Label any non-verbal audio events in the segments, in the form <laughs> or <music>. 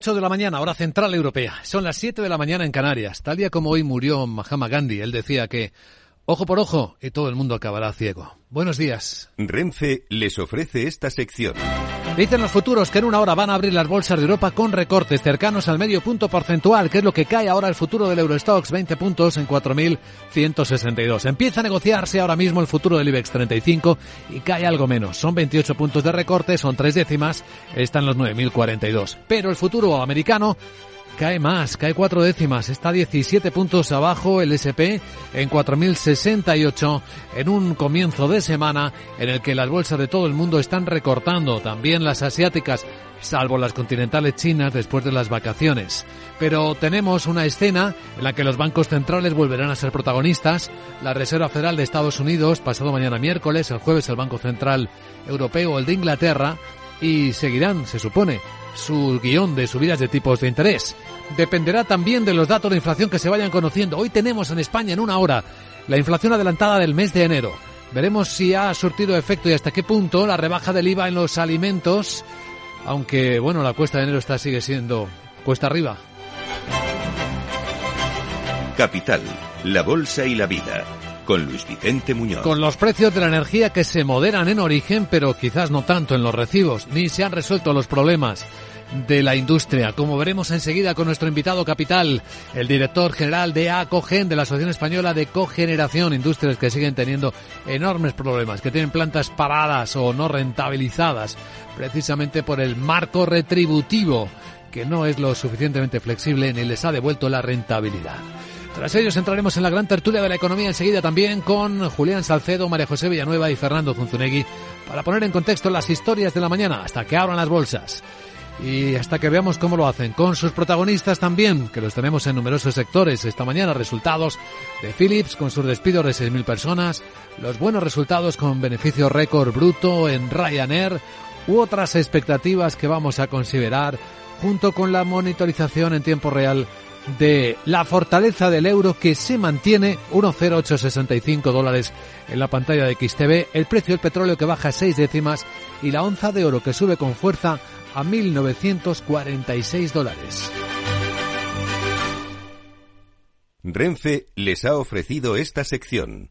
8 de la mañana, hora central europea. Son las 7 de la mañana en Canarias. Tal día como hoy murió Mahatma Gandhi, él decía que ojo por ojo y todo el mundo acabará ciego. Buenos días. Renfe les ofrece esta sección. Dicen los futuros que en una hora van a abrir las bolsas de Europa con recortes cercanos al medio punto porcentual, que es lo que cae ahora el futuro del Eurostox, 20 puntos en 4.162. Empieza a negociarse ahora mismo el futuro del IBEX 35 y cae algo menos. Son 28 puntos de recorte, son tres décimas, están los 9.042. Pero el futuro americano cae más, cae cuatro décimas, está 17 puntos abajo el SP en 4.068 en un comienzo de semana en el que las bolsas de todo el mundo están recortando, también las asiáticas, salvo las continentales chinas después de las vacaciones. Pero tenemos una escena en la que los bancos centrales volverán a ser protagonistas. La Reserva Federal de Estados Unidos, pasado mañana miércoles, el jueves el Banco Central Europeo, el de Inglaterra, y seguirán, se supone, su guion de subidas de tipos de interés. Dependerá también de los datos de inflación que se vayan conociendo. Hoy tenemos en España en una hora la inflación adelantada del mes de enero. Veremos si ha surtido efecto y hasta qué punto la rebaja del IVA en los alimentos, aunque bueno, la cuesta de enero está sigue siendo cuesta arriba. Capital, la bolsa y la vida con Luis Vicente Muñoz. Con los precios de la energía que se moderan en origen, pero quizás no tanto en los recibos, ni se han resuelto los problemas de la industria, como veremos enseguida con nuestro invitado capital, el director general de ACOGEN, de la Asociación Española de Cogeneración, industrias que siguen teniendo enormes problemas, que tienen plantas paradas o no rentabilizadas, precisamente por el marco retributivo, que no es lo suficientemente flexible ni les ha devuelto la rentabilidad. Tras ellos entraremos en la gran tertulia de la economía enseguida también con Julián Salcedo, María José Villanueva y Fernando Zunzunegui para poner en contexto las historias de la mañana hasta que abran las bolsas. Y hasta que veamos cómo lo hacen, con sus protagonistas también, que los tenemos en numerosos sectores esta mañana, resultados de Philips con sus despidos de 6.000 personas, los buenos resultados con beneficio récord bruto en Ryanair, u otras expectativas que vamos a considerar junto con la monitorización en tiempo real de la fortaleza del euro que se mantiene 1,0865 dólares en la pantalla de XTV, el precio del petróleo que baja 6 décimas y la onza de oro que sube con fuerza a 1.946 dólares. Renfe les ha ofrecido esta sección.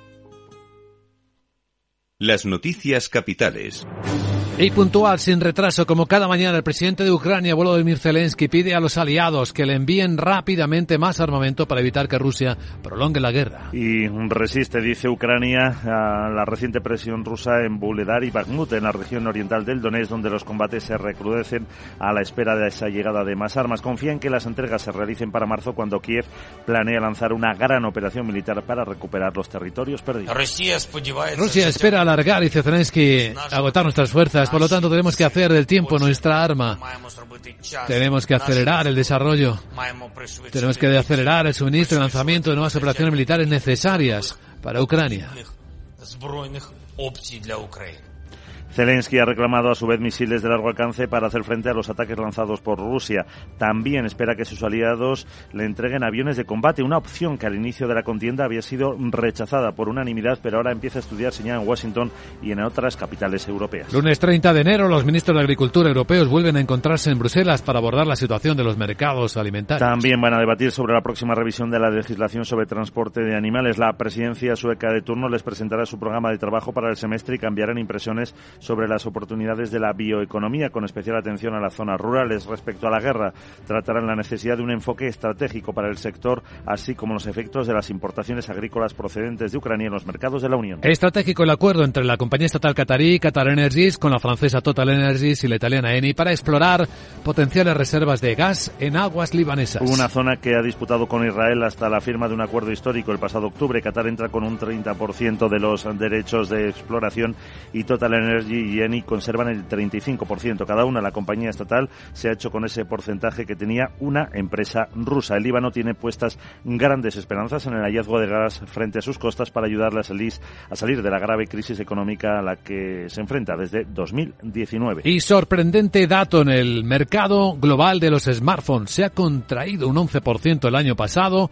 Las noticias capitales. Y puntual, sin retraso, como cada mañana, el presidente de Ucrania, Volodymyr Zelensky, pide a los aliados que le envíen rápidamente más armamento para evitar que Rusia prolongue la guerra. Y resiste, dice Ucrania, a la reciente presión rusa en Buledar y Bakhmut, en la región oriental del Donetsk, donde los combates se recrudecen a la espera de esa llegada de más armas. Confía en que las entregas se realicen para marzo, cuando Kiev planea lanzar una gran operación militar para recuperar los territorios perdidos. Rusia espera alargar, dice Zelensky, agotar nuestras fuerzas por lo tanto, tenemos que hacer del tiempo nuestra arma. Tenemos que acelerar el desarrollo. Tenemos que acelerar el suministro y lanzamiento de nuevas operaciones militares necesarias para Ucrania. Zelensky ha reclamado a su vez misiles de largo alcance para hacer frente a los ataques lanzados por Rusia. También espera que sus aliados le entreguen aviones de combate, una opción que al inicio de la contienda había sido rechazada por unanimidad, pero ahora empieza a estudiarse ya en Washington y en otras capitales europeas. Lunes 30 de enero, los ministros de Agricultura europeos vuelven a encontrarse en Bruselas para abordar la situación de los mercados alimentarios. También van a debatir sobre la próxima revisión de la legislación sobre transporte de animales. La presidencia sueca de turno les presentará su programa de trabajo para el semestre y cambiarán impresiones sobre las oportunidades de la bioeconomía, con especial atención a las zonas rurales. Respecto a la guerra, tratarán la necesidad de un enfoque estratégico para el sector, así como los efectos de las importaciones agrícolas procedentes de Ucrania en los mercados de la Unión. Estratégico el acuerdo entre la compañía estatal catarí Qatar Energies con la francesa Total Energies y la italiana Eni para explorar potenciales reservas de gas en aguas libanesas. Una zona que ha disputado con Israel hasta la firma de un acuerdo histórico el pasado octubre. Qatar entra con un 30% de los derechos de exploración y Total Energies Y Eni conservan el 35%. Cada una, la compañía estatal, se ha hecho con ese porcentaje que tenía una empresa rusa. El Líbano tiene puestas grandes esperanzas en el hallazgo de gas frente a sus costas para ayudarle a salir, a salir de la grave crisis económica a la que se enfrenta desde 2019. Y sorprendente dato en el mercado global de los smartphones. Se ha contraído un 11% el año pasado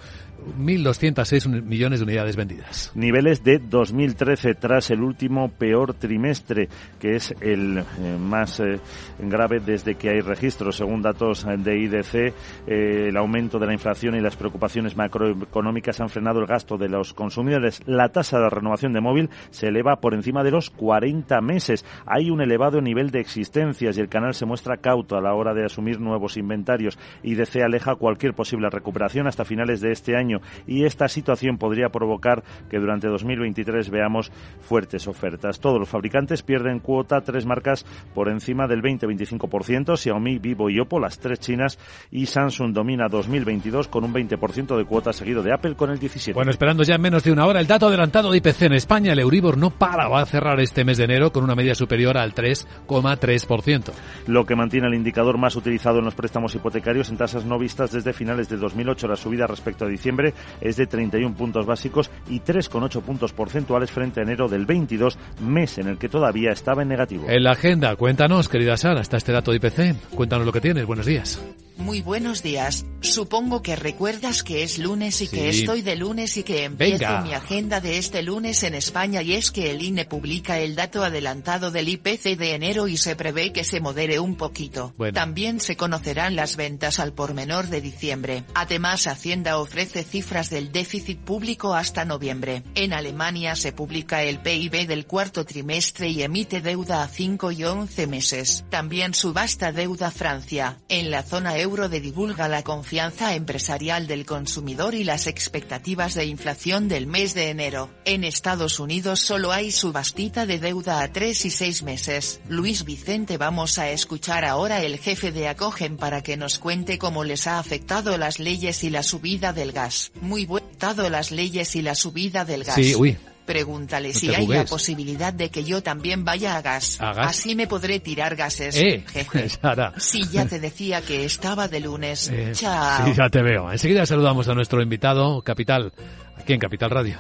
1.206 millones de unidades vendidas. Niveles de 2013 tras el último peor trimestre, que es el eh, más eh, grave desde que hay registros. Según datos de IDC, eh, el aumento de la inflación y las preocupaciones macroeconómicas han frenado el gasto de los consumidores. La tasa de renovación de móvil se eleva por encima de los 40 meses. Hay un elevado nivel de existencias y el canal se muestra cauto a la hora de asumir nuevos inventarios. IDC aleja cualquier posible recuperación hasta finales de este año y esta situación podría provocar que durante 2023 veamos fuertes ofertas. Todos los fabricantes pierden cuota, tres marcas por encima del 20-25%, Xiaomi, Vivo y Oppo, las tres chinas, y Samsung domina 2022 con un 20% de cuota seguido de Apple con el 17%. Bueno, esperando ya en menos de una hora el dato adelantado de IPC en España, el Euribor no para, va a cerrar este mes de enero con una media superior al 3,3%. Lo que mantiene el indicador más utilizado en los préstamos hipotecarios en tasas no vistas desde finales de 2008, la subida respecto a diciembre es de 31 puntos básicos y 3,8 puntos porcentuales frente a enero del 22, mes en el que todavía estaba en negativo. En la agenda, cuéntanos, querida Sara, está este dato de IPC. Cuéntanos lo que tienes. Buenos días. Muy buenos días. Supongo que recuerdas que es lunes y que estoy de lunes y que empiezo mi agenda de este lunes en España y es que el INE publica el dato adelantado del IPC de enero y se prevé que se modere un poquito. También se conocerán las ventas al por menor de diciembre. Además Hacienda ofrece cifras del déficit público hasta noviembre. En Alemania se publica el PIB del cuarto trimestre y emite deuda a 5 y 11 meses. También subasta deuda Francia. En la zona euro de divulga la confianza empresarial del consumidor y las expectativas de inflación del mes de enero. En Estados Unidos solo hay subastita de deuda a 3 y 6 meses. Luis Vicente vamos a escuchar ahora el jefe de Acogen para que nos cuente cómo les ha afectado las leyes y la subida del gas. Muy buen las leyes y la subida del gas. Sí, uy, Pregúntale si hay la posibilidad de que yo también vaya a gas. Así me podré tirar gases. Eh, jeje. <laughs> Sí, ya te decía que estaba de lunes. Eh, Chao. Sí, ya te veo. Enseguida saludamos a nuestro invitado, Capital, aquí en Capital Radio.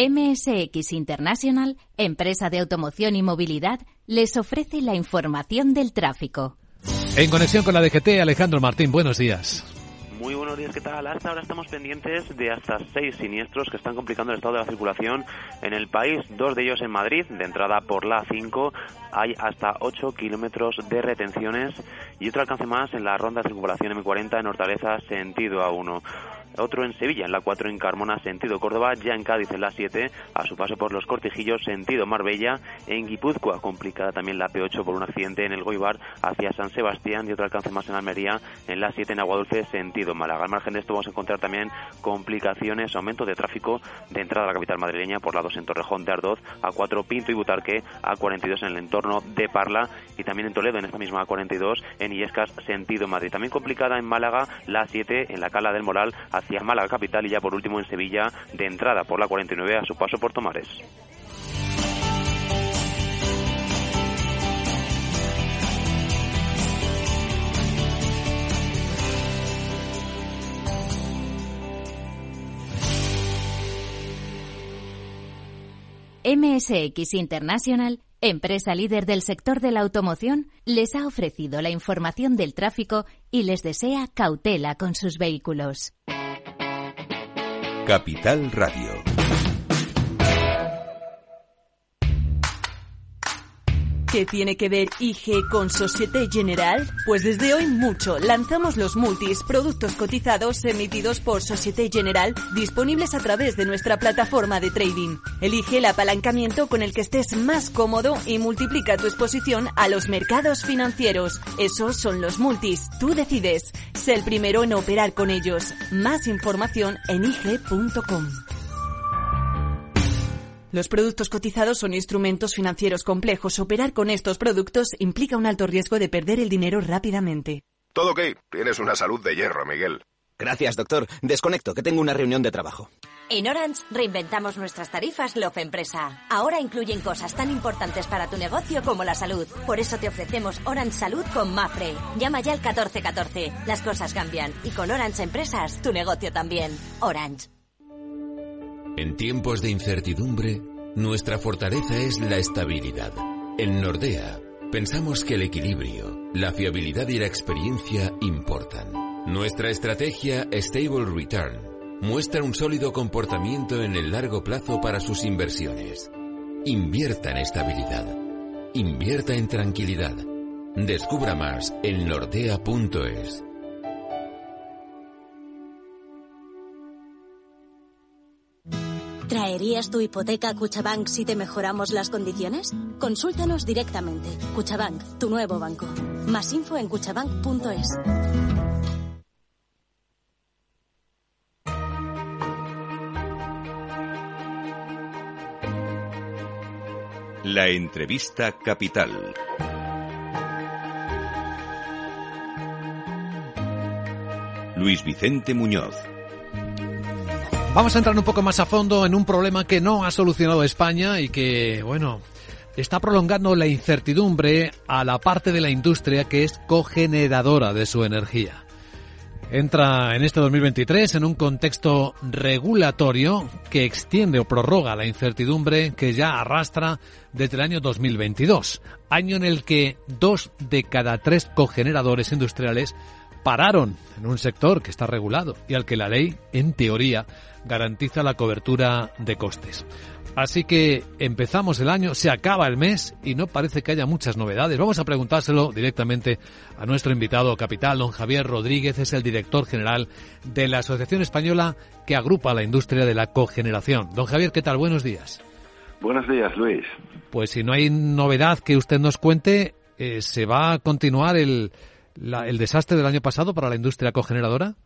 MSX International, empresa de automoción y movilidad, les ofrece la información del tráfico. En conexión con la DGT, Alejandro Martín, buenos días. Muy buenos días, ¿qué tal? Hasta ahora estamos pendientes de hasta seis siniestros que están complicando el estado de la circulación en el país. Dos de ellos en Madrid, de entrada por la 5, hay hasta 8 kilómetros de retenciones y otro alcance más en la ronda de circulación M40 en Hortaleza, sentido A1 otro en Sevilla, en la 4 en Carmona, sentido Córdoba, ya en Cádiz en la 7, a su paso por los Cortijillos, sentido Marbella, en Guipúzcoa, complicada también la P8 por un accidente en el Goibar hacia San Sebastián y otro alcance más en Almería, en la 7 en Aguadulce, sentido Málaga. Al margen de esto vamos a encontrar también complicaciones, aumento de tráfico de entrada a la capital madrileña por la 2 en Torrejón de Ardoz, a 4 Pinto y Butarque, a 42 en el entorno de Parla y también en Toledo en esta misma A42 en Illescas, sentido Madrid. También complicada en Málaga, la 7 en la Cala del Moral hacia Málaga capital y ya por último en Sevilla de entrada por la 49 a su paso por Tomares. MSX International, empresa líder del sector de la automoción, les ha ofrecido la información del tráfico y les desea cautela con sus vehículos. Capital Radio. ¿Qué tiene que ver IG con Societe General? Pues desde hoy mucho. Lanzamos los multis, productos cotizados emitidos por Societe General, disponibles a través de nuestra plataforma de trading. Elige el apalancamiento con el que estés más cómodo y multiplica tu exposición a los mercados financieros. Esos son los multis. Tú decides. Sé el primero en operar con ellos. Más información en IG.com. Los productos cotizados son instrumentos financieros complejos. Operar con estos productos implica un alto riesgo de perder el dinero rápidamente. Todo ok. Tienes una salud de hierro, Miguel. Gracias, doctor. Desconecto, que tengo una reunión de trabajo. En Orange reinventamos nuestras tarifas Love Empresa. Ahora incluyen cosas tan importantes para tu negocio como la salud. Por eso te ofrecemos Orange Salud con Mafre. Llama ya al 1414. Las cosas cambian y con Orange Empresas tu negocio también. Orange. En tiempos de incertidumbre, nuestra fortaleza es la estabilidad. En Nordea, pensamos que el equilibrio, la fiabilidad y la experiencia importan. Nuestra estrategia Stable Return muestra un sólido comportamiento en el largo plazo para sus inversiones. Invierta en estabilidad. Invierta en tranquilidad. Descubra más en nordea.es. ¿Traerías tu hipoteca a Cuchabank si te mejoramos las condiciones? Consúltanos directamente. Cuchabank, tu nuevo banco. Más info en cuchabank.es. La entrevista capital. Luis Vicente Muñoz. Vamos a entrar un poco más a fondo en un problema que no ha solucionado España y que, bueno, está prolongando la incertidumbre a la parte de la industria que es cogeneradora de su energía. Entra en este 2023 en un contexto regulatorio que extiende o prorroga la incertidumbre que ya arrastra desde el año 2022, año en el que dos de cada tres cogeneradores industriales pararon en un sector que está regulado y al que la ley, en teoría, garantiza la cobertura de costes. Así que empezamos el año, se acaba el mes y no parece que haya muchas novedades. Vamos a preguntárselo directamente a nuestro invitado capital, don Javier Rodríguez, es el director general de la Asociación Española que agrupa la industria de la cogeneración. Don Javier, ¿qué tal? Buenos días. Buenos días, Luis. Pues si no hay novedad que usted nos cuente, eh, ¿se va a continuar el, el desastre del año pasado para la industria cogeneradora?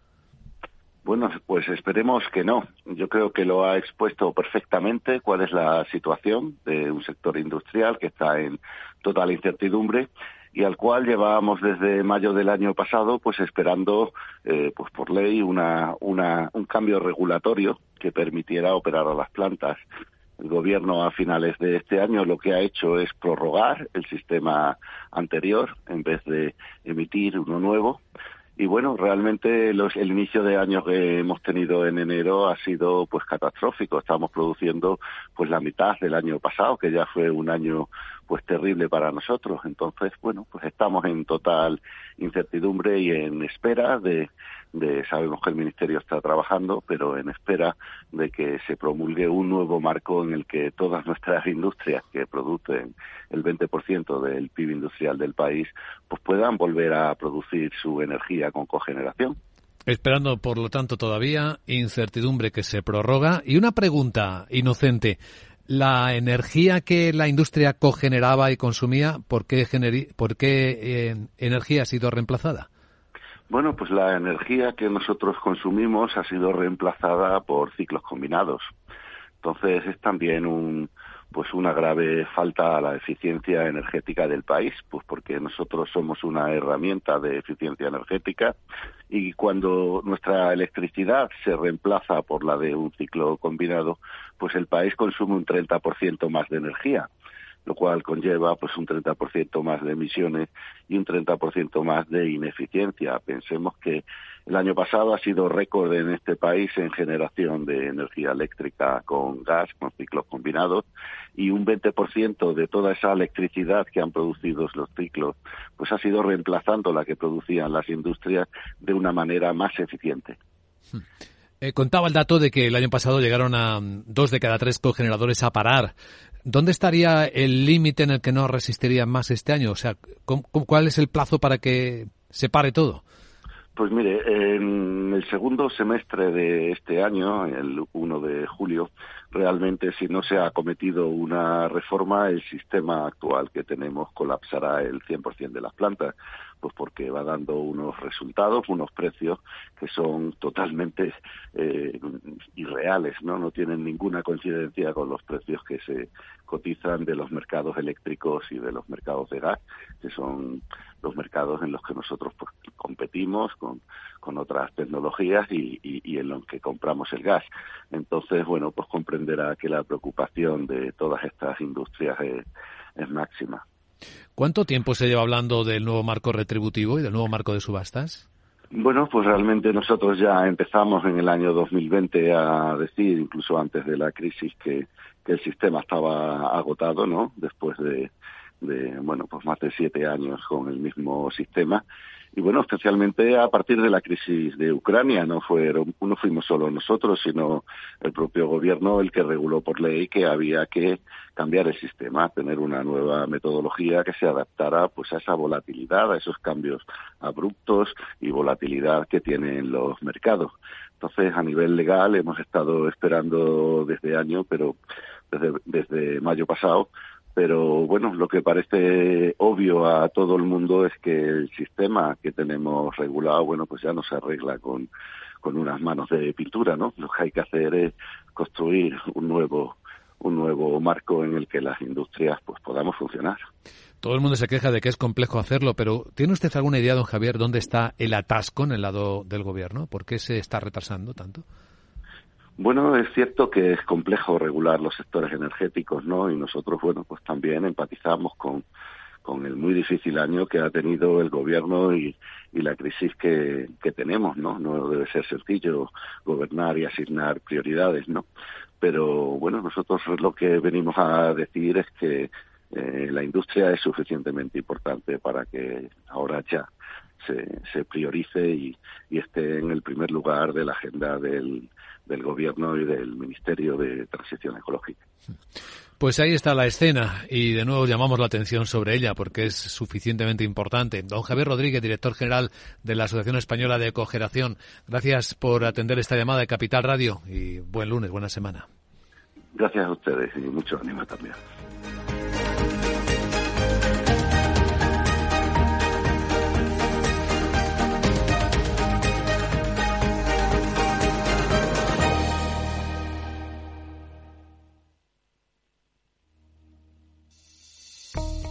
Bueno, pues esperemos que no. Yo creo que lo ha expuesto perfectamente cuál es la situación de un sector industrial que está en total incertidumbre y al cual llevábamos desde mayo del año pasado pues esperando eh, pues por ley una, una, un cambio regulatorio que permitiera operar a las plantas. El gobierno a finales de este año lo que ha hecho es prorrogar el sistema anterior en vez de emitir uno nuevo y bueno, realmente los, el inicio de año que hemos tenido en enero ha sido pues catastrófico. Estamos produciendo pues la mitad del año pasado, que ya fue un año pues terrible para nosotros. Entonces, bueno, pues estamos en total incertidumbre y en espera de, de, sabemos que el Ministerio está trabajando, pero en espera de que se promulgue un nuevo marco en el que todas <laughs> nuestras industrias que producen el 20% del PIB industrial del país, pues puedan volver a producir su energía con cogeneración. Esperando, por lo tanto, todavía incertidumbre que se prorroga. Y una pregunta inocente. La energía que la industria cogeneraba y consumía, ¿por qué, por qué eh, energía ha sido reemplazada? Bueno, pues la energía que nosotros consumimos ha sido reemplazada por ciclos combinados. Entonces es también un, pues una grave falta a la eficiencia energética del país, pues porque nosotros somos una herramienta de eficiencia energética y cuando nuestra electricidad se reemplaza por la de un ciclo combinado, pues el país consume un 30% más de energía lo cual conlleva pues un 30% más de emisiones y un 30% más de ineficiencia. Pensemos que el año pasado ha sido récord en este país en generación de energía eléctrica con gas, con ciclos combinados, y un 20% de toda esa electricidad que han producido los ciclos, pues ha sido reemplazando la que producían las industrias de una manera más eficiente. Eh, contaba el dato de que el año pasado llegaron a dos de cada tres cogeneradores a parar. ¿Dónde estaría el límite en el que no resistirían más este año? O sea, ¿cuál es el plazo para que se pare todo? Pues mire, en el segundo semestre de este año, el 1 de julio, realmente si no se ha cometido una reforma, el sistema actual que tenemos colapsará el 100% de las plantas pues porque va dando unos resultados, unos precios que son totalmente eh, irreales, ¿no? No tienen ninguna coincidencia con los precios que se cotizan de los mercados eléctricos y de los mercados de gas, que son los mercados en los que nosotros pues, competimos con, con otras tecnologías y, y, en los que compramos el gas. Entonces, bueno, pues comprenderá que la preocupación de todas estas industrias es máxima. ¿Cuánto tiempo se lleva hablando del nuevo marco retributivo y del nuevo marco de subastas? Bueno, pues realmente nosotros ya empezamos en el año 2020 a decir, incluso antes de la crisis, que, que el sistema estaba agotado, ¿no? Después de, de, bueno, pues más de siete años con el mismo sistema y bueno, especialmente a partir de la crisis de Ucrania, no fueron, no fuimos solo nosotros, sino el propio gobierno el que reguló por ley que había que cambiar el sistema, tener una nueva metodología que se adaptara pues a esa volatilidad, a esos cambios abruptos y volatilidad que tienen los mercados. Entonces, a nivel legal hemos estado esperando desde año, pero desde, desde mayo pasado pero bueno, lo que parece obvio a todo el mundo es que el sistema que tenemos regulado, bueno, pues ya no se arregla con, con unas manos de pintura, ¿no? Lo que hay que hacer es construir un nuevo un nuevo marco en el que las industrias pues podamos funcionar. Todo el mundo se queja de que es complejo hacerlo, pero ¿tiene usted alguna idea, don Javier, dónde está el atasco en el lado del gobierno? ¿Por qué se está retrasando tanto? Bueno, es cierto que es complejo regular los sectores energéticos, ¿no? Y nosotros, bueno, pues también empatizamos con, con el muy difícil año que ha tenido el gobierno y, la crisis que, que tenemos, ¿no? No debe ser sencillo gobernar y asignar prioridades, ¿no? Pero bueno, nosotros lo que venimos a decir es que eh, la industria es suficientemente importante para que ahora ya se, se priorice y, y esté en el primer lugar de la agenda del, del Gobierno y del Ministerio de Transición Ecológica. Pues ahí está la escena y de nuevo llamamos la atención sobre ella porque es suficientemente importante. Don Javier Rodríguez, director general de la Asociación Española de Cogeración, gracias por atender esta llamada de Capital Radio y buen lunes, buena semana. Gracias a ustedes y mucho ánimo también.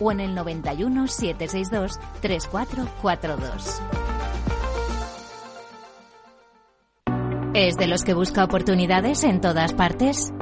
o en el 91 762 3442. ¿Es de los que busca oportunidades en todas partes?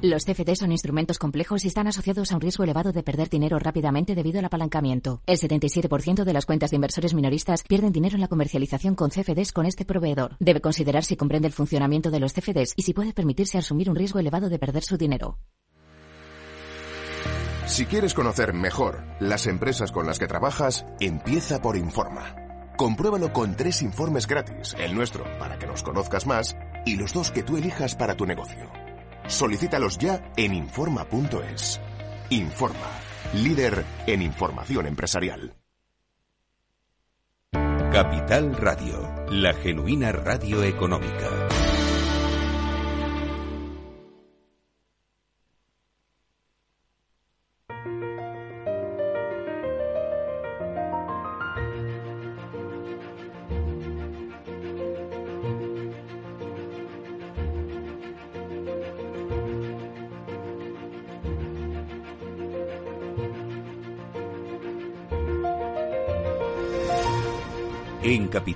Los CFD son instrumentos complejos y están asociados a un riesgo elevado de perder dinero rápidamente debido al apalancamiento. El 77% de las cuentas de inversores minoristas pierden dinero en la comercialización con CFDs con este proveedor. Debe considerar si comprende el funcionamiento de los CFDs y si puede permitirse asumir un riesgo elevado de perder su dinero. Si quieres conocer mejor las empresas con las que trabajas, empieza por Informa. Compruébalo con tres informes gratis, el nuestro para que nos conozcas más y los dos que tú elijas para tu negocio. Solicítalos ya en Informa.es. Informa, líder en información empresarial. Capital Radio, la genuina radio económica.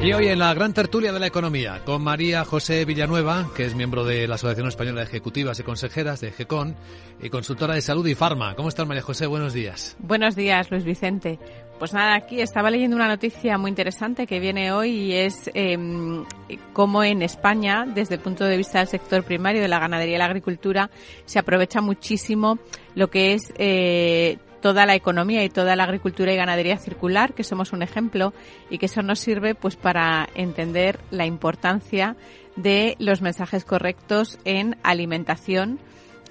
Y hoy en la gran tertulia de la economía con María José Villanueva, que es miembro de la Asociación Española de Ejecutivas y Consejeras de GECON y consultora de salud y farma. ¿Cómo estás María José? Buenos días. Buenos días Luis Vicente. Pues nada, aquí estaba leyendo una noticia muy interesante que viene hoy y es eh, cómo en España, desde el punto de vista del sector primario, de la ganadería y la agricultura, se aprovecha muchísimo lo que es eh, toda la economía y toda la agricultura y ganadería circular, que somos un ejemplo y que eso nos sirve pues para entender la importancia de los mensajes correctos en alimentación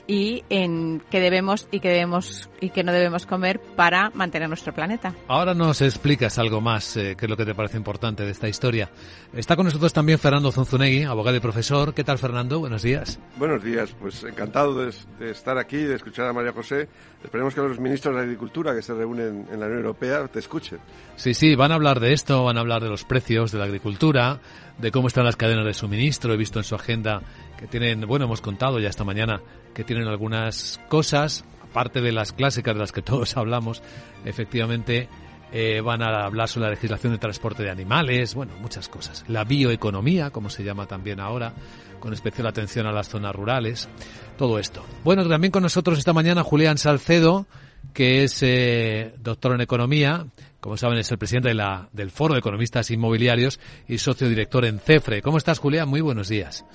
y en qué debemos y qué debemos y qué no debemos comer para mantener nuestro planeta. Ahora nos explicas algo más, eh, qué es lo que te parece importante de esta historia. Está con nosotros también Fernando Zunzunegui, abogado y profesor. ¿Qué tal, Fernando? Buenos días. Buenos días, pues encantado de, de estar aquí, de escuchar a María José. Esperemos que los ministros de Agricultura que se reúnen en la Unión Europea te escuchen. Sí, sí, van a hablar de esto, van a hablar de los precios de la agricultura, de cómo están las cadenas de suministro. He visto en su agenda que tienen, bueno, hemos contado ya esta mañana que tienen algunas cosas, aparte de las clásicas de las que <laughs> todos hablamos, efectivamente eh, van a hablar sobre la legislación de transporte de animales, bueno, muchas cosas. La bioeconomía, como se llama también ahora, con especial atención a las zonas rurales, todo esto. Bueno, también con nosotros esta mañana Julián Salcedo, que es eh, doctor en economía, como saben es el presidente de la, del Foro de Economistas Inmobiliarios y socio director en CEFRE. ¿Cómo estás, Julián? Muy buenos días.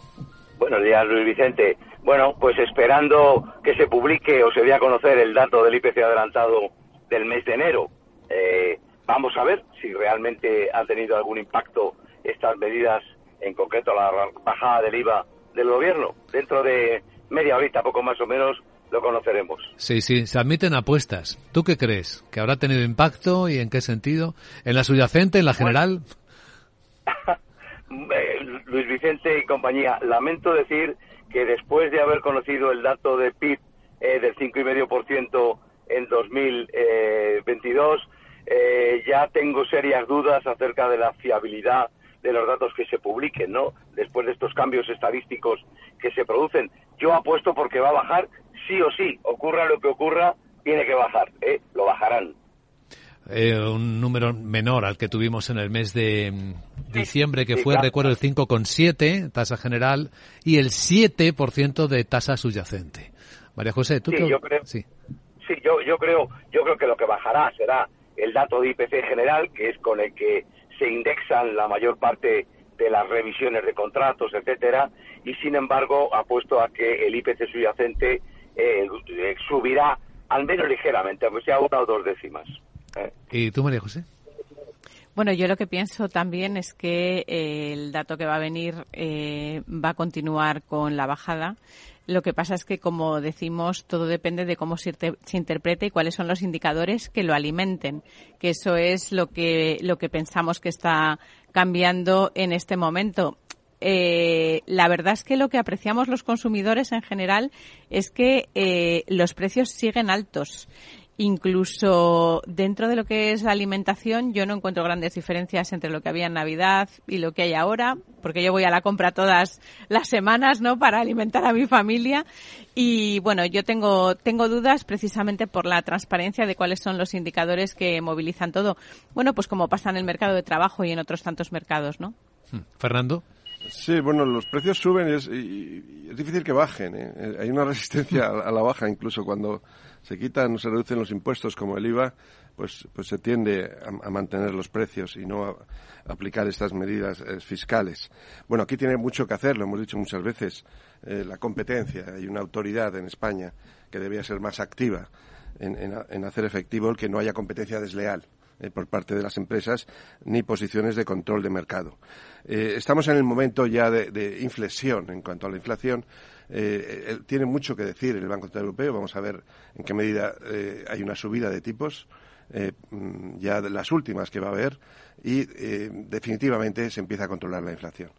Buenos días, Luis Vicente. Bueno, pues esperando que se publique o se dé a conocer el dato del IPC adelantado del mes de enero. Eh, vamos a ver si realmente han tenido algún impacto estas medidas, en concreto la bajada del IVA del gobierno. Dentro de media horita, poco más o menos, lo conoceremos. Sí, sí, se admiten apuestas. ¿Tú qué crees? ¿Que habrá tenido impacto y en qué sentido? ¿En la subyacente, en la general? <laughs> Eh, Luis Vicente y compañía, lamento decir que después de haber conocido el dato de PIB eh, del 5,5% en 2022, eh, ya tengo serias dudas acerca de la fiabilidad de los datos que se publiquen, ¿no? Después de estos cambios estadísticos que se producen. Yo apuesto porque va a bajar sí o sí, ocurra lo que ocurra, tiene que bajar, ¿eh? Lo bajarán. Eh, un número menor al que tuvimos en el mes de mm, diciembre, que fue, recuerdo, el 5,7 tasa general y el 7% de tasa subyacente. María José, ¿tú sí, yo creo, sí. sí, yo, yo creo, yo creo que lo que bajará será el dato de IPC general, que es con el que se indexan la mayor parte de las revisiones de contratos, etcétera, y sin embargo apuesto a que el IPC subyacente eh, subirá al menos ligeramente, aunque sea una o dos décimas. ¿Y tú, María José? Bueno, yo lo que pienso también es que eh, el dato que va a venir eh, va a continuar con la bajada. Lo que pasa es que, como decimos, todo depende de cómo se, se, interprete y cuáles son los indicadores que lo alimenten. Que eso es lo que, lo que pensamos que está cambiando en este momento. Eh, la verdad es que lo que apreciamos los consumidores en general es que eh, los precios siguen altos incluso dentro de lo que es la alimentación, yo no encuentro grandes diferencias entre lo que había en Navidad y lo que hay ahora, porque yo voy a la compra todas las semanas, ¿no? Para alimentar a mi familia. Y bueno, yo tengo, tengo dudas precisamente por la transparencia de cuáles son los indicadores que movilizan todo. Bueno, pues como pasa en el mercado de trabajo y en otros tantos mercados, ¿no? Hmm. Fernando. Sí, bueno, los precios suben y es, difícil que bajen. ¿eh? Hay una <laughs> resistencia a la baja incluso cuando se quitan, se reducen los impuestos como el IVA, pues, pues se tiende a, mantener los precios y no a, aplicar estas medidas eh, fiscales. Bueno, aquí tiene mucho que hacer, lo hemos dicho muchas veces, eh, la competencia. Hay una autoridad en España que debía ser más activa en, hacer efectivo el que no haya competencia desleal eh, por parte de las empresas ni posiciones de control de mercado. estamos en el momento ya de, inflexión en cuanto a la inflación eh, tiene mucho que decir el Banco Central Europeo. Vamos a ver en qué medida eh, hay una subida de tipos, eh, mm, ya de las últimas que va a haber, y definitivamente se empieza a controlar la inflación.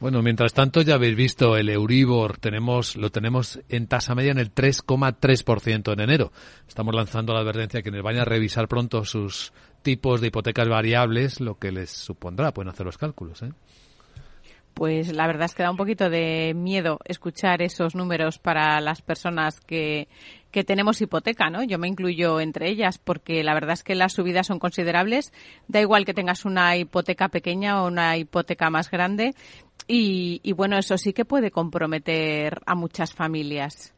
Bueno, mientras tanto ya habéis visto el Euribor, tenemos, lo tenemos en tasa media en el 3,3% en enero. Estamos lanzando la advertencia que quienes vayan a revisar pronto sus tipos de hipotecas variables, lo que les supondrá, pueden hacer los cálculos. ¿eh? pues la verdad es que da un poquito de miedo escuchar esos números para las personas que, que tenemos hipoteca, ¿no? Yo me incluyo entre ellas porque la verdad es que las subidas son considerables. Da igual que tengas una hipoteca pequeña o una hipoteca más grande. Y, y bueno, eso sí que puede comprometer a muchas familias.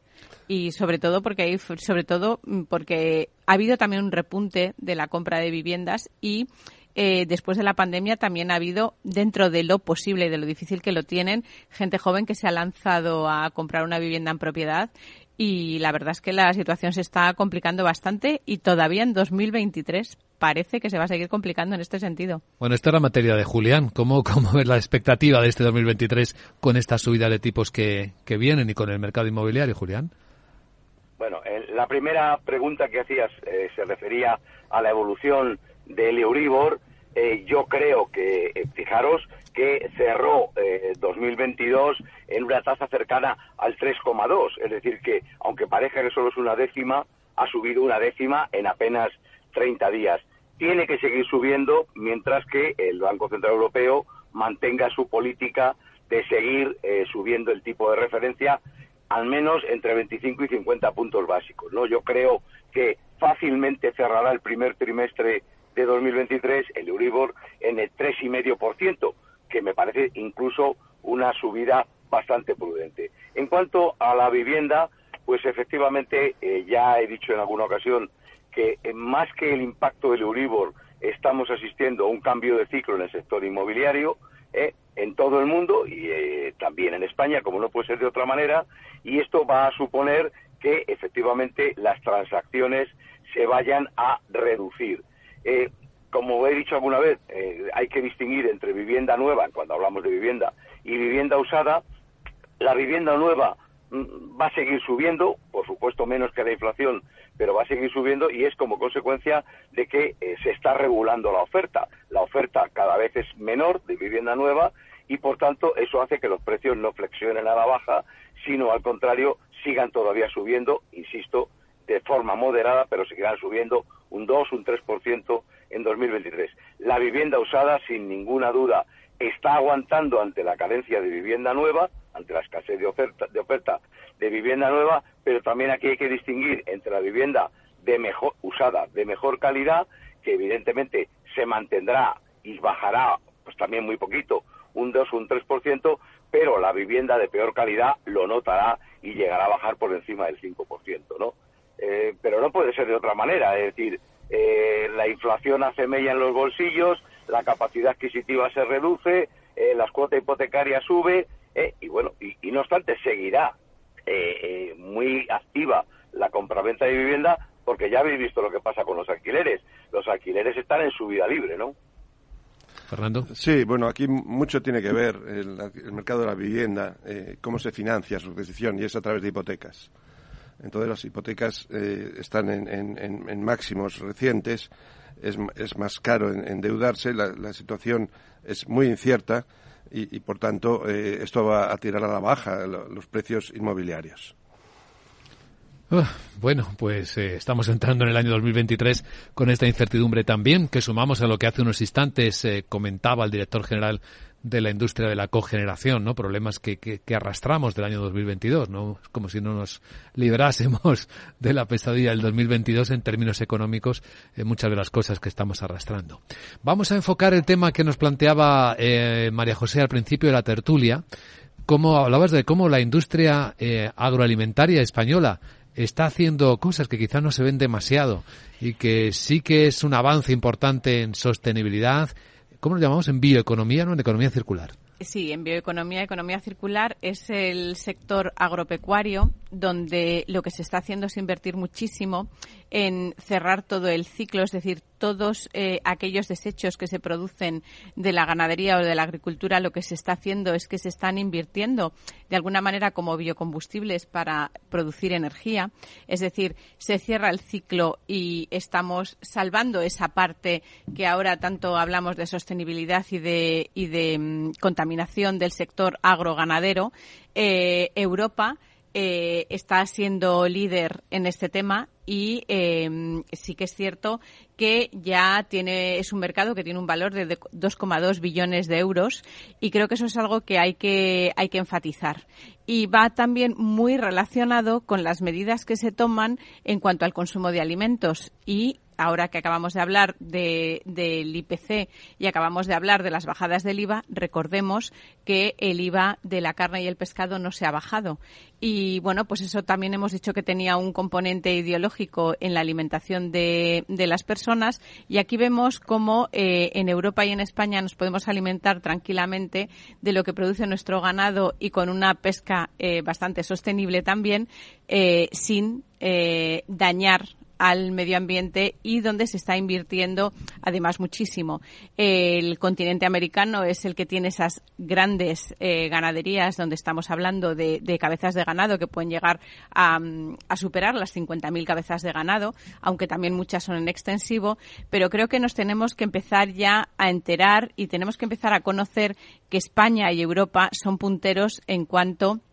Y sobre todo porque hay, sobre todo porque ha habido también un repunte de la compra de viviendas y eh, después de la pandemia también ha habido, dentro de lo posible y de lo difícil que lo tienen, gente joven que se ha lanzado a comprar una vivienda en propiedad y la verdad es que la situación se está complicando bastante y todavía en 2023 parece que se va a seguir complicando en este sentido. Bueno, esta era materia de Julián. ¿Cómo, cómo ves la expectativa de este 2023 con esta subida de tipos que, que vienen y con el mercado inmobiliario, Julián? Bueno, la primera pregunta que hacías eh, se refería a la evolución del Euribor, eh, yo creo que, eh, fijaros, que cerró 2022 eh, en una tasa cercana al 3,2, es decir, que aunque parezca que solo es una décima, ha subido una décima en apenas 30 días. Tiene que seguir subiendo mientras que el Banco Central Europeo mantenga su política de seguir subiendo el tipo de referencia al menos entre 25 y 50 puntos básicos. ¿no? Yo creo que fácilmente cerrará el primer trimestre de 2023 el Euribor en el 3,5%, que me parece incluso una subida bastante prudente. En cuanto a la vivienda, pues efectivamente eh, ya he dicho en alguna ocasión que eh, más que el impacto del Euribor estamos asistiendo a un cambio de ciclo en el sector inmobiliario eh, en todo el mundo y también en España, como no puede ser de otra manera, y esto va a suponer que efectivamente las transacciones se vayan a reducir. Como he dicho alguna vez, eh, hay que distinguir entre vivienda nueva, cuando hablamos de vivienda, y vivienda usada. La vivienda nueva mm, va a seguir subiendo, por supuesto menos que la inflación, pero va a seguir subiendo y es como consecuencia de que eh, se está regulando la oferta. La oferta cada vez es menor de vivienda nueva y por tanto eso hace que los precios no flexionen a la baja, sino al contrario sigan todavía subiendo, insisto, de forma moderada, pero seguirán subiendo un 2, un 3% en 2023. La vivienda usada, sin ninguna duda, está aguantando ante la carencia de vivienda nueva, ante la escasez de oferta de, oferta de vivienda nueva, pero también aquí hay que distinguir entre la vivienda de mejor usada, de mejor calidad, que evidentemente se mantendrá y bajará pues también muy poquito, un 2 o un 3%, pero la vivienda de peor calidad lo notará y llegará a bajar por encima del 5%, ¿no? Eh, pero no puede ser de otra manera. Es decir, eh, la inflación hace mella en los bolsillos, la capacidad adquisitiva se reduce, eh, las cuotas hipotecarias sube y bueno, y, no obstante seguirá muy activa la compraventa de vivienda porque ya habéis visto lo que pasa con los alquileres. Los alquileres están en su vida libre, ¿no? Fernando. Sí, bueno, aquí mucho tiene que ver el, el mercado de la vivienda, cómo se financia su decisión y es a través de hipotecas. Entonces las hipotecas eh, están en, máximos recientes, es, es más caro endeudarse, la, la, situación es muy incierta y, por tanto eh, esto va a tirar a la baja los precios inmobiliarios. bueno, pues eh, estamos entrando en el año 2023 con esta incertidumbre también, que sumamos a lo que hace unos instantes comentaba el director general de la industria de la cogeneración, ¿no? Problemas que, que, arrastramos del año 2022, ¿no? Es como si no nos librásemos de la pesadilla del 2022 en términos económicos en muchas de las cosas que estamos arrastrando. Vamos a enfocar el tema que nos planteaba eh, María José al principio de la tertulia, cómo hablabas de cómo la industria eh, agroalimentaria española está haciendo cosas que quizá no se ven demasiado y que sí que es un avance importante en sostenibilidad, ¿cómo lo llamamos? En bioeconomía, ¿no? En economía circular. Sí, en bioeconomía, economía circular es el sector agropecuario donde lo que se está haciendo es invertir muchísimo en cerrar todo el ciclo, es decir, todos eh, aquellos desechos que se producen de la ganadería o de la agricultura, lo que se está haciendo es que se están invirtiendo de alguna manera como biocombustibles para producir energía. Es decir, se cierra el ciclo y estamos salvando esa parte que ahora tanto hablamos de sostenibilidad y de, y de mm, contaminación del sector agroganadero. Eh, Europa eh, está siendo líder en este tema y em, sí que es cierto que ya tiene es un mercado que tiene un valor de 2,2 billones de euros y creo que eso es algo que hay que hay que enfatizar. Y va también muy relacionado con las medidas que se toman en cuanto al consumo de alimentos y ahora que acabamos de hablar del IPC y acabamos de hablar de las bajadas del IVA, recordemos que el IVA de la carne y el pescado no se ha bajado. Y bueno, pues eso también hemos dicho que tenía un componente ideológico en la alimentación de, las personas. Y aquí vemos cómo eh, en Europa y en España nos podemos alimentar tranquilamente de lo que produce nuestro ganado y con una pesca eh, bastante sostenible también, eh, sin dañar al medio ambiente y donde se está invirtiendo además muchísimo. El continente americano es el que tiene esas grandes eh, ganaderías donde estamos hablando de, cabezas de ganado que pueden llegar a, a superar las 50.000 cabezas de ganado, aunque también muchas son en extensivo, pero creo que nos tenemos que empezar ya a enterar y tenemos que empezar a conocer que España y Europa son punteros en cuanto a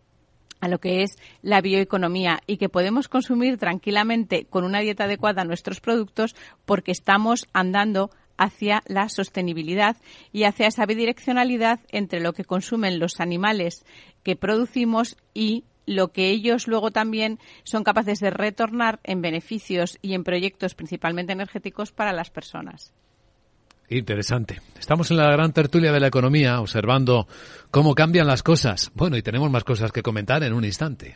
lo que es la bioeconomía y que podemos consumir tranquilamente con una dieta adecuada nuestros productos porque estamos andando hacia la sostenibilidad y hacia esa bidireccionalidad entre lo que consumen los animales que producimos y lo que ellos luego también son capaces de retornar en beneficios y en proyectos principalmente energéticos para las personas. Interesante. Estamos en la gran tertulia de la economía observando cómo cambian las cosas. Bueno, y tenemos más cosas que comentar en un instante.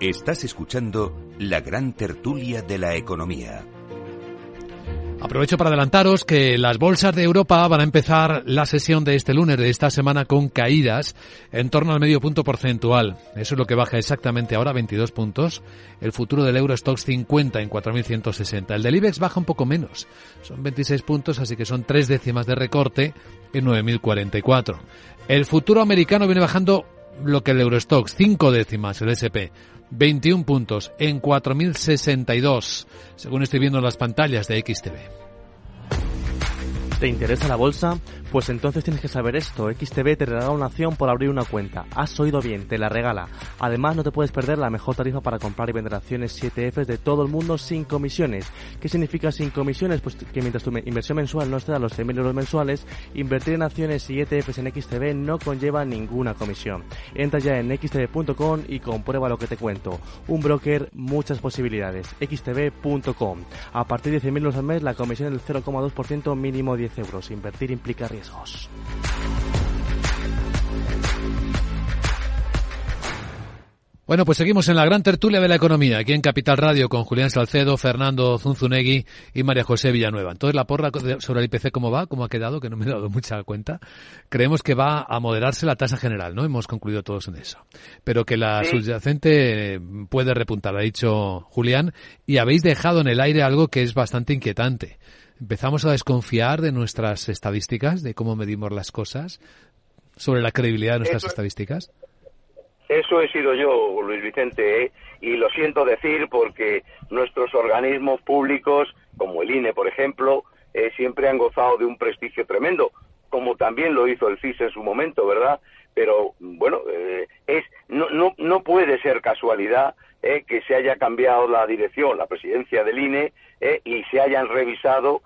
Estás escuchando la gran tertulia de la economía. Aprovecho para adelantaros que las bolsas de Europa van a empezar la sesión de este lunes, de esta semana, con caídas en torno al medio punto porcentual. Eso es lo que baja exactamente ahora, 22 puntos. El futuro del Eurostox 50 en 4.160. El del IBEX baja un poco menos. Son 26 puntos, así que son tres décimas de recorte en 9.044. El futuro americano viene bajando lo que el Eurostox, cinco décimas el SP, 21 puntos en 4.062, según estoy viendo en las pantallas de XTV. ¿Te interesa la bolsa? Pues entonces tienes que saber esto. XTB te regala una acción por abrir una cuenta. Has oído bien, te la regala. Además, no te puedes perder la mejor tarifa para comprar y vender acciones 7Fs de todo el mundo sin comisiones. ¿Qué significa sin comisiones? Pues que mientras tu inversión mensual no esté a los 100.000 euros mensuales, invertir en acciones y ETFs en XTB no conlleva ninguna comisión. Entra ya en xtb.com y comprueba lo que te cuento. Un broker, muchas posibilidades. xtb.com. A partir de 100.000 euros al mes, la comisión es del 0,2% mínimo 10 euros. Invertir implica riesgos. Bueno, pues seguimos en la gran tertulia de la economía, aquí en Capital Radio, con Julián Salcedo, Fernando Zunzunegui y María José Villanueva. Entonces, la porra sobre el IPC, ¿cómo va? ¿Cómo ha quedado? Que no me he dado mucha cuenta. Creemos que va a moderarse la tasa general, ¿no? Hemos concluido todos en eso. Pero que la subyacente puede repuntar, ha dicho Julián, y habéis dejado en el aire algo que es bastante inquietante empezamos a desconfiar de nuestras estadísticas, de cómo medimos las cosas, sobre la credibilidad de nuestras estadísticas? Eso he sido yo, Luis Vicente, ¿eh? y lo siento decir porque nuestros organismos públicos, como el INE, por ejemplo, eh, siempre han gozado de un prestigio tremendo, como también lo hizo el CIS en su momento, ¿verdad? Pero bueno, eh, es no, no, no puede ser casualidad que se haya cambiado la dirección, la presidencia del INE, y se hayan revisado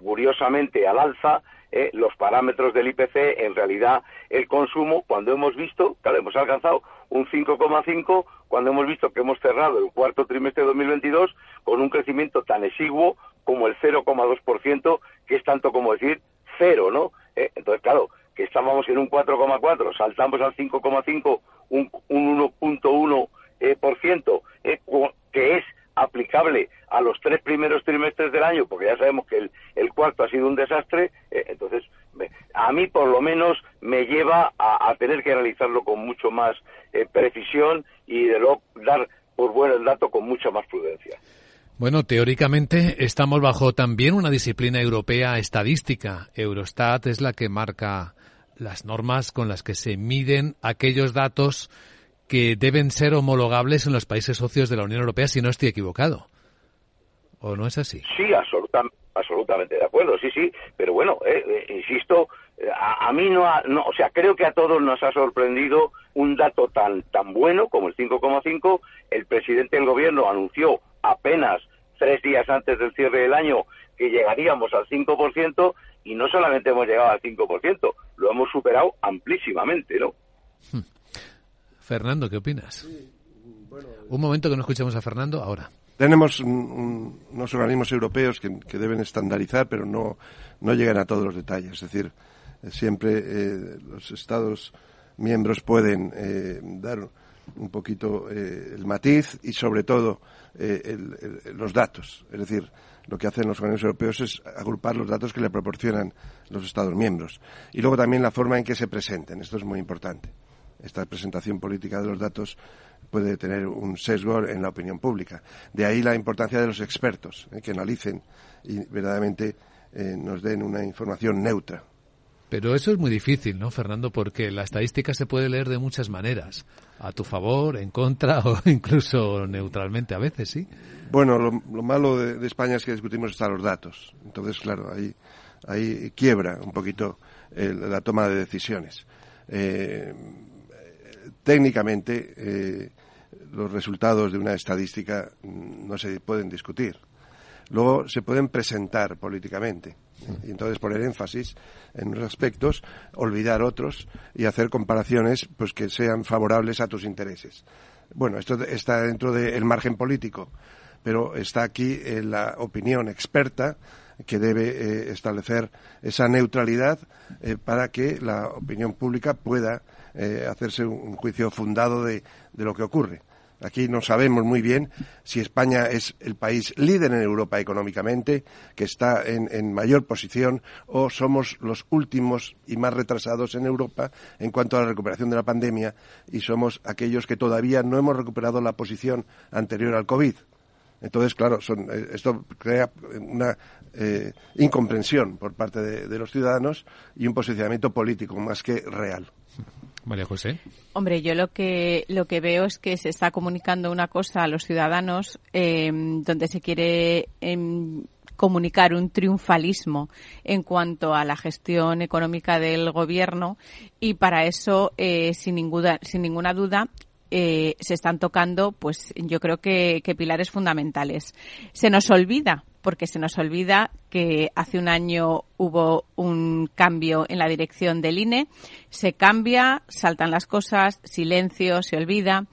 curiosamente al alza eh, los parámetros del IPC, en realidad el consumo, cuando hemos visto, claro, hemos alcanzado un 5,5, cuando hemos visto que hemos cerrado el cuarto trimestre de 2022 con un crecimiento tan exiguo como el 0,2%, que es tanto como decir cero, ¿no? Eh, entonces, claro, que estábamos en un 4,4, saltamos al 5,5, un, un 1,1%, eh, por ciento, eh, que es aplicable a los tres primeros trimestres del año, porque ya sabemos que el, cuarto ha sido un desastre, eh, entonces a mí por lo menos me lleva a, tener que realizarlo con mucho más eh, precisión y de lo dar por bueno el dato con mucha más prudencia. Bueno, teóricamente estamos bajo también una disciplina europea estadística. Eurostat es la que marca las normas con las que se miden aquellos datos que deben ser homologables en los países socios de la Unión Europea, si no estoy equivocado. ¿O no es así? Sí, absolutamente de acuerdo, sí, sí, pero bueno, eh, eh, insisto, a, mí no, no, o sea, creo que a todos nos ha sorprendido un dato tan, tan bueno como el 5,5. El presidente del gobierno anunció apenas tres días antes del cierre del año que llegaríamos al 5% y no solamente hemos llegado al 5%, lo hemos superado amplísimamente, ¿no? Hmm. Fernando, ¿qué opinas? un momento que no escuchamos a Fernando, ahora. Tenemos unos organismos europeos que, deben estandarizar, pero no, no llegan a todos los detalles. Es decir, eh, siempre eh, los Estados miembros pueden eh, dar un poquito el matiz y, sobre todo, los datos. Es decir, lo que hacen los organismos europeos es agrupar los datos que le proporcionan los Estados miembros. Y luego también la forma en que se presenten. Esto es muy importante. Esta presentación política de los datos puede tener un sesgo en la opinión pública. De ahí la importancia de los expertos, eh, que analicen y verdaderamente eh, nos den una información neutra. Pero eso es muy difícil, ¿no, Fernando? Porque la estadística se puede leer de muchas maneras. A tu favor, en contra <laughs> o incluso neutralmente a veces, ¿sí? Bueno, lo, malo de, España es que discutimos hasta los datos. Entonces, claro, ahí, ahí quiebra un poquito la toma de decisiones. Eh, técnicamente, eh, los resultados de una estadística no se pueden discutir. Luego se pueden presentar políticamente y entonces poner énfasis en unos aspectos, olvidar otros y hacer comparaciones pues que sean favorables a tus intereses. Bueno, esto está dentro del margen político, pero está aquí en la opinión experta que debe eh, establecer esa neutralidad eh, para que la opinión pública pueda eh, hacerse un juicio fundado de, lo que ocurre. Aquí no sabemos muy bien si España es el país líder en Europa económicamente, que está en, mayor posición, o somos los últimos y más retrasados en Europa en cuanto a la recuperación de la pandemia y somos aquellos que todavía no hemos recuperado la posición anterior al COVID. Entonces, claro, eh, esto crea una eh, incomprensión por parte de los ciudadanos y un posicionamiento político más que real. María José. Hombre, yo lo que lo que veo es que se está comunicando una cosa a los ciudadanos em, donde se quiere em, comunicar un triunfalismo en cuanto a la gestión económica del gobierno y para eso, eh, sin, ninguna, sin ninguna duda, eh, se están tocando, pues yo creo que, que, pilares fundamentales. Se nos olvida porque se nos olvida que hace un año hubo un cambio en la dirección del INE, se cambia, saltan las cosas, silencio, se olvida.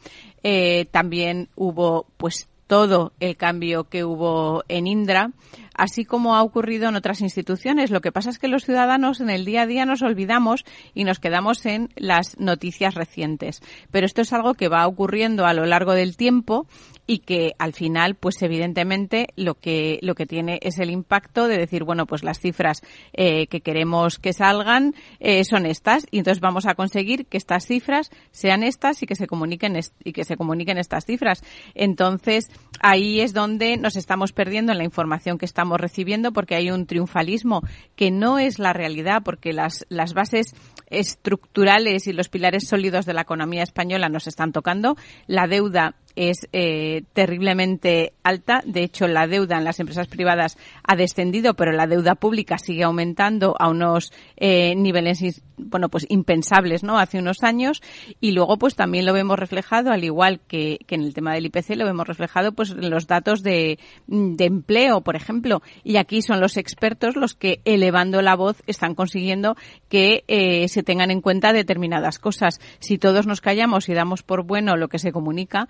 Eh, también hubo pues todo el cambio que hubo en Indra, así como ha ocurrido en otras instituciones. Lo que pasa es que los ciudadanos en el día a día nos olvidamos y nos quedamos en las noticias recientes. Pero esto es algo que va ocurriendo a lo largo del tiempo y que al final, pues evidentemente lo que lo que tiene es el impacto de decir, bueno, pues las cifras eh, que queremos que salgan eh, son estas y entonces vamos a conseguir que estas cifras sean estas y que se comuniquen y que se comuniquen estas cifras. Entonces ahí es donde nos estamos perdiendo en la información que estamos recibiendo porque hay un triunfalismo que no es la realidad porque las las bases estructurales y los pilares sólidos de la economía española nos están tocando. La deuda es eh, terriblemente alta. De hecho, la deuda en las empresas privadas ha descendido, pero la deuda pública sigue aumentando a unos eh, niveles, bueno, pues impensables, ¿no? Hace unos años. Y luego, pues también lo vemos reflejado, al igual que, en el tema del IPC, lo vemos reflejado, pues en los datos de, de empleo, por ejemplo. Y aquí son los expertos los que, elevando la voz, están consiguiendo que eh, se tengan en cuenta determinadas cosas. Si todos nos callamos y damos por bueno lo que se comunica,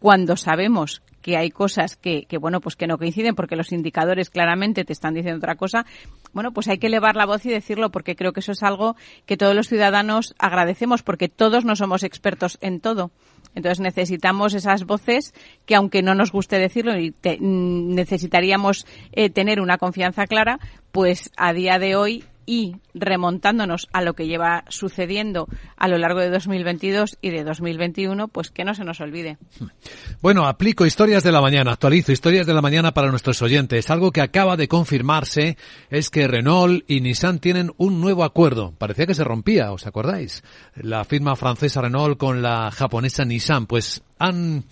cuando sabemos que hay cosas que, que, bueno, pues que no coinciden porque los indicadores claramente te están diciendo otra cosa, bueno, pues hay que elevar la voz y decirlo porque creo que eso es algo que todos los ciudadanos agradecemos porque todos no somos expertos en todo. Entonces necesitamos esas voces que aunque no nos guste decirlo y necesitaríamos eh, tener una confianza clara, pues a día de hoy y remontándonos a lo que lleva sucediendo a lo largo de 2022 y de 2021, pues que no se nos olvide. Bueno, aplico historias de la mañana, actualizo historias de la mañana para nuestros oyentes. Algo que acaba de confirmarse es que Renault y Nissan tienen un nuevo acuerdo. Parecía que se rompía, ¿os acordáis? La firma francesa Renault con la japonesa Nissan, pues han,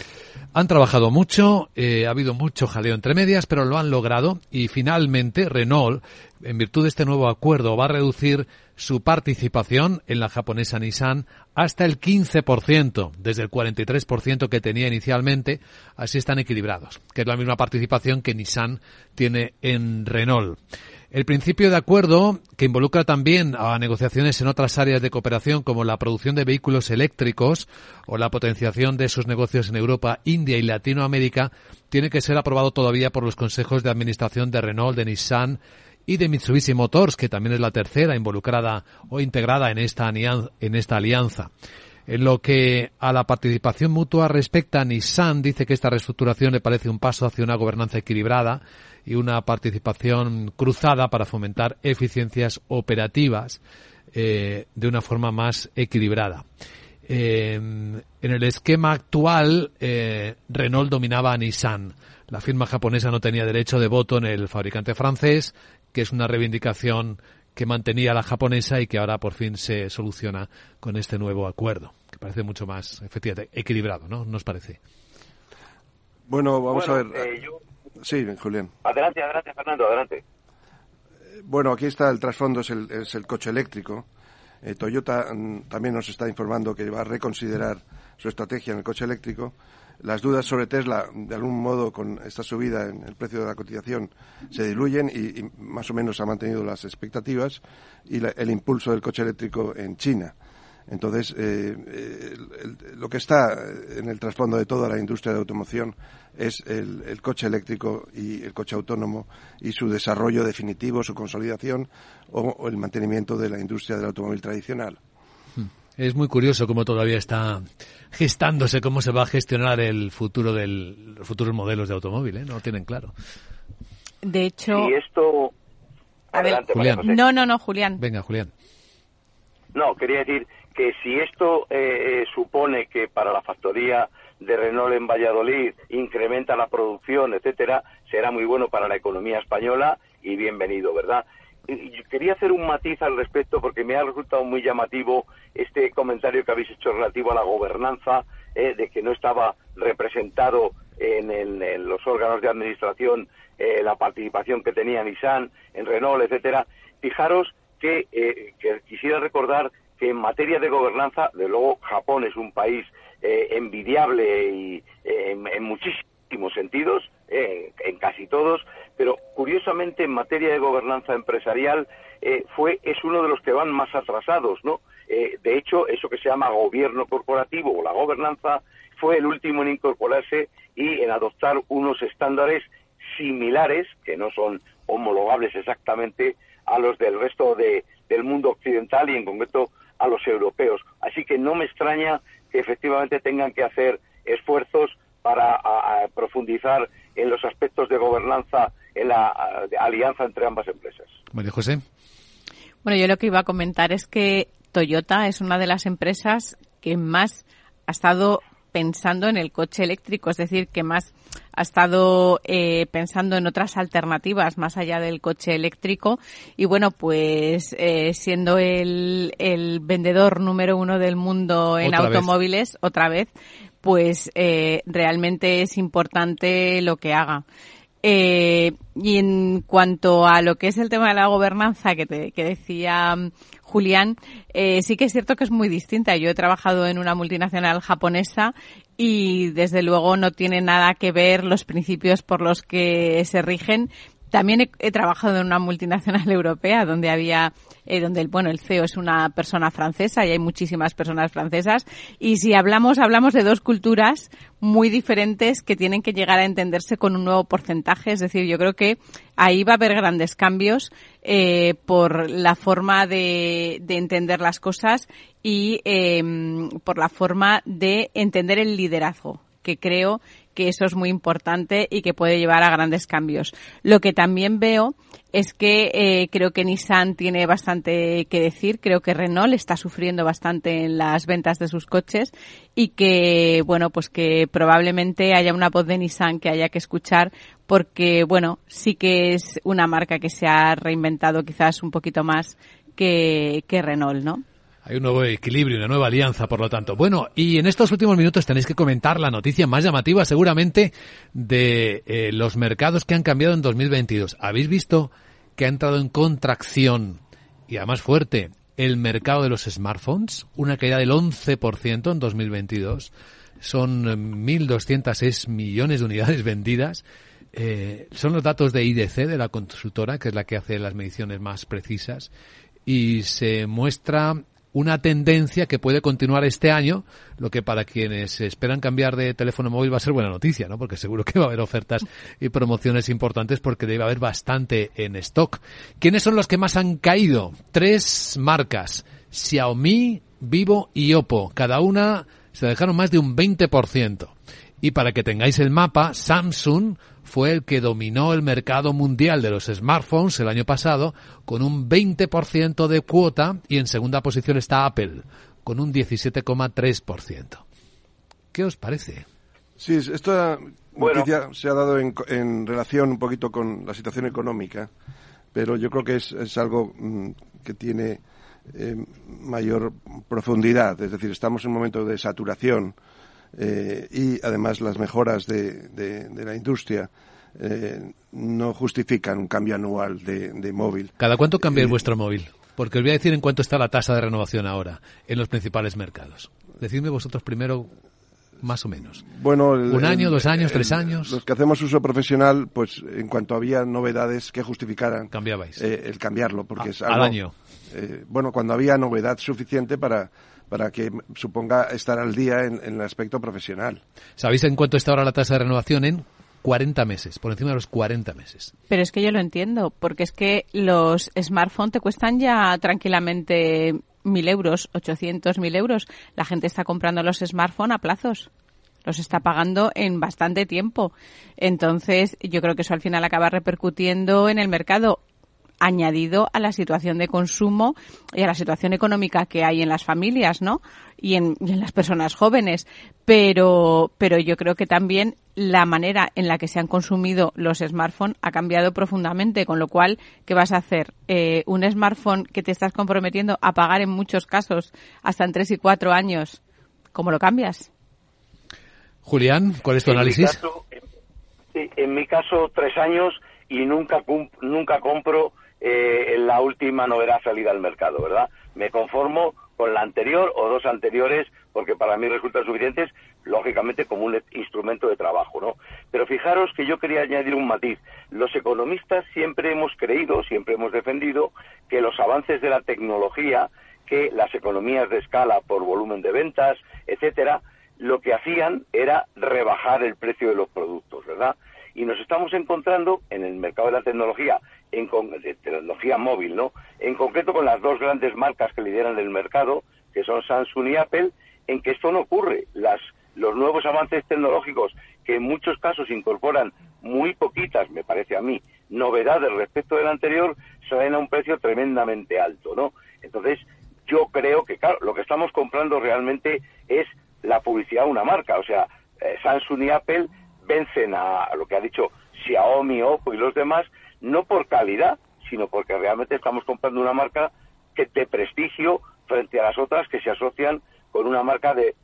han trabajado mucho, eh, ha habido mucho jaleo entre medias, pero lo han logrado y finalmente Renault, en virtud de este nuevo acuerdo, va a reducir su participación en la japonesa Nissan hasta el 15%, desde el 43% que tenía inicialmente, así están equilibrados, que es la misma participación que Nissan tiene en Renault. El principio de acuerdo, que involucra también a negociaciones en otras áreas de cooperación como la producción de vehículos eléctricos o la potenciación de sus negocios en Europa, India y Latinoamérica, tiene que ser aprobado todavía por los consejos de administración de Renault, de Nissan y de Mitsubishi Motors, que también es la tercera involucrada o integrada en esta, en esta alianza. En lo que a la participación mutua respecta, Nissan dice que esta reestructuración le parece un paso hacia una gobernanza equilibrada y una participación cruzada para fomentar eficiencias operativas eh, de una forma más equilibrada. Eh, en el esquema actual, eh, Renault dominaba a Nissan. La firma japonesa no tenía derecho de voto en el fabricante francés, que es una reivindicación que mantenía la japonesa y que ahora por fin se soluciona con este nuevo acuerdo, que parece mucho más efectivamente equilibrado, ¿no? ¿Nos parece? Bueno, vamos a ver. Eh, sí, Julián. Adelante, adelante, Fernando, adelante. Eh, bueno, aquí está el trasfondo, es el, es el coche eléctrico. Eh, Toyota mm, también nos está informando que va a reconsiderar su estrategia en el coche eléctrico las dudas sobre Tesla, de algún modo, con esta subida en el precio de la cotización, se diluyen y, más o menos ha mantenido las expectativas y el impulso del coche eléctrico en China. Entonces, eh, lo que está en el trasfondo de toda la industria de automoción es el, coche eléctrico y el coche autónomo y su desarrollo definitivo, su consolidación o el mantenimiento de la industria del automóvil tradicional. Es muy curioso cómo todavía está gestándose cómo se va a gestionar el futuro del los futuros modelos de automóvil, ¿eh? No lo tienen claro. De hecho, y esto Adelante, Julián. No, no, no, Julián. Venga, Julián. No, quería decir que si esto eh, eh, supone que para la factoría de Renault en Valladolid incrementa la producción, etcétera, será muy bueno para la economía española y bienvenido, ¿verdad? quería hacer un matiz al respecto porque me ha resultado muy llamativo este comentario que habéis hecho relativo a la gobernanza, eh, de que no estaba representado en, los órganos de administración eh, la participación que tenía Nissan, en Renault, etcétera. Fijaros que, eh, quisiera recordar que en materia de gobernanza, de luego Japón es un país envidiable y en muchísimos sentidos, en casi todos, pero curiosamente en materia de gobernanza empresarial eh, fue es uno de los que van más atrasados, ¿no? Eh, de hecho, eso que se llama gobierno corporativo o la gobernanza fue el último en incorporarse y en adoptar unos estándares similares, que no son homologables exactamente a los del resto del mundo occidental y en concreto a los europeos. Así que no me extraña que efectivamente tengan que hacer esfuerzos para profundizar en los aspectos de gobernanza en la alianza entre ambas empresas. María José. Bueno, yo lo que iba a comentar es que Toyota es una de las empresas que más ha estado pensando en el coche eléctrico, es decir, que más ha estado eh, pensando en otras alternativas más allá del coche eléctrico y bueno, pues eh, siendo el, el, vendedor número uno del mundo en automóviles, otra vez, pues eh, realmente es importante lo que haga. Eh, y en cuanto a lo que es el tema de la gobernanza que, que decía mm, Julián, eh, sí que es cierto que es muy distinta. Yo he trabajado en una multinacional japonesa y desde luego no tiene nada que ver los principios por los que se rigen también he, trabajado en una multinacional <laughs> europea donde había, eh, donde el, bueno, el CEO es una persona francesa y hay muchísimas personas francesas. Y si hablamos, hablamos de dos culturas muy diferentes que tienen que llegar a entenderse con un nuevo porcentaje. Es decir, yo creo que ahí va a haber grandes cambios eh, por la forma de, de, entender las cosas y eh, por la forma de entender el liderazgo que creo que eso es muy importante y que puede llevar a grandes cambios. Lo que también veo es que eh, creo que Nissan tiene bastante que decir, creo que Renault está sufriendo bastante en las ventas de sus coches y que, bueno, pues que probablemente haya una voz de Nissan que haya que escuchar porque, bueno, sí que es una marca que se ha reinventado quizás un poquito más que, que Renault, ¿no? Hay un nuevo equilibrio, una nueva alianza, por lo tanto. Bueno, y en estos últimos minutos tenéis que comentar la noticia más llamativa, seguramente, de eh, los mercados que han cambiado en 2022. ¿Habéis visto que ha entrado en contracción, y además fuerte, el mercado de los smartphones? Una caída del 11% en 2022. Son 1.206 millones de unidades <laughs> vendidas. Eh, son los datos de IDC, de la consultora, que es la que hace las mediciones más precisas, y se muestra una tendencia que puede continuar este año, lo que para quienes esperan cambiar de teléfono móvil va a ser buena noticia, ¿no? Porque seguro que va a haber ofertas y promociones importantes porque debe haber bastante en stock. ¿Quiénes son los que más han caído? Tres marcas, Xiaomi, Vivo y Oppo. Cada una se dejaron más de un 20%. Y para que tengáis el mapa, Samsung fue el que dominó el mercado mundial de los smartphones el año pasado con un 20% de cuota y en segunda posición está Apple con un 17,3%. ¿Qué os parece? Sí, esta noticia se ha dado en, relación un poquito con la situación económica, pero yo creo que es, algo mm, que tiene eh, mayor profundidad. Es decir, estamos en un momento de saturación eh, y además las mejoras de, la industria eh, no justifican un cambio anual de, móvil. ¿Cada cuánto cambia eh, vuestro móvil? Porque os voy a decir en cuánto está la tasa de renovación ahora en los principales mercados. Decidme vosotros primero más o menos. Bueno, un año, dos años, tres años. Los que hacemos uso profesional, pues en cuanto había novedades que justificaran, cambiabais el cambiarlo, porque es al año. bueno, cuando había novedad suficiente para para que suponga estar al día en, el aspecto profesional. ¿Sabéis en cuánto está ahora la tasa de renovación? En 40 meses, por encima de los 40 meses. Pero es que yo lo entiendo, porque es que los smartphones te cuestan ya tranquilamente mil euros, 800 mil euros. La gente está comprando los smartphones a plazos. Los está pagando en bastante tiempo. Entonces, yo creo que eso al final acaba repercutiendo en el mercado añadido a la situación de consumo y a la situación económica que hay en las familias, ¿no? Y en, las personas jóvenes. Pero, pero yo creo que también la manera en la que se han consumido los smartphones ha cambiado profundamente, con lo cual, ¿qué vas a hacer? Eh, un smartphone que te estás comprometiendo a pagar en muchos casos hasta en tres y cuatro años, ¿cómo lo cambias? Julián, ¿cuál es tu análisis? en mi caso, tres años y nunca, nunca compro eh, la última novedad salida al mercado, ¿verdad? Me conformo con la anterior o dos anteriores porque para mí resultan suficientes, lógicamente como un instrumento de trabajo, ¿no? Pero fijaros que yo quería añadir un matiz. Los economistas siempre hemos creído, siempre hemos defendido que los avances de la tecnología, que las economías de escala por volumen de ventas, etcétera, lo que hacían era rebajar el precio de los productos, ¿verdad? Y nos estamos encontrando en el mercado de la tecnología en de tecnología móvil, ¿no? En concreto con las dos grandes marcas que lideran el mercado, que son Samsung y Apple, en que esto no ocurre. Las, los nuevos avances tecnológicos, que en muchos casos incorporan muy poquitas, me parece a mí, novedades respecto del anterior, salen a un precio tremendamente alto, ¿no? Entonces, yo creo que, claro, lo que estamos comprando realmente es la publicidad de una marca. O sea, eh, Samsung y Apple vencen a, lo que ha dicho Xiaomi, Oppo y los demás no por calidad, sino porque realmente estamos comprando una marca que de prestigio frente a las otras que se asocian con una marca de,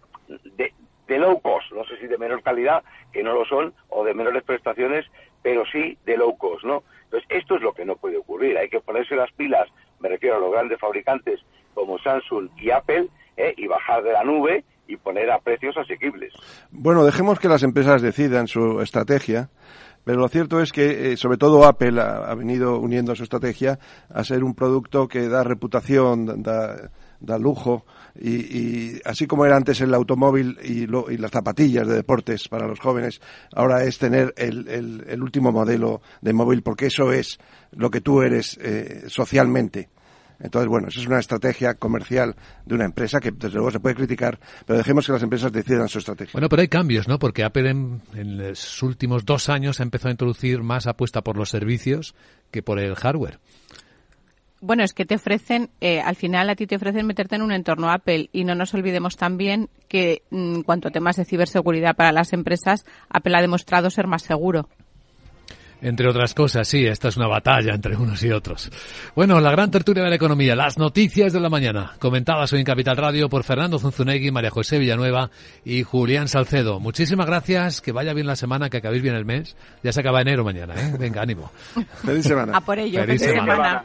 de, low cost, no sé si de menor calidad, que no lo son, o de menores prestaciones, pero sí de low cost, ¿no? Entonces, esto es lo que no puede ocurrir. Hay que ponerse las pilas, me refiero a los grandes fabricantes como Samsung y Apple, ¿eh? y bajar de la nube y poner a precios asequibles. Bueno, dejemos que las empresas decidan su estrategia. Pero lo cierto es que, eh, sobre todo Apple ha, venido uniendo su estrategia a ser un producto que da reputación, da, da lujo, y, así como era antes el automóvil y, las zapatillas de deportes para los jóvenes, ahora es tener el, el, último modelo de móvil, porque eso es lo que tú eres eh, socialmente. Entonces, bueno, eso es una estrategia comercial de una empresa que desde luego se puede criticar, pero dejemos que las empresas decidan su estrategia. Bueno, pero hay cambios, ¿no? Porque Apple en, en los últimos dos años ha empezado a introducir más apuesta por los servicios que por el hardware. Bueno, es que te ofrecen, eh, al final a ti te ofrecen meterte en un entorno Apple y no nos olvidemos también que en cuanto a temas de ciberseguridad para las empresas, Apple ha demostrado ser más seguro. Entre otras cosas, sí, esta es una batalla entre unos y otros. Bueno, la gran tertulia de la economía, las noticias de la mañana, comentadas hoy en Capital Radio por Fernando Zunzunegui, María José Villanueva y Julián Salcedo. Muchísimas gracias, que vaya bien la semana, que acabéis bien el mes. Ya se acaba enero mañana, ¿eh? Venga, ánimo. Feliz semana. A por ello, feliz, semana.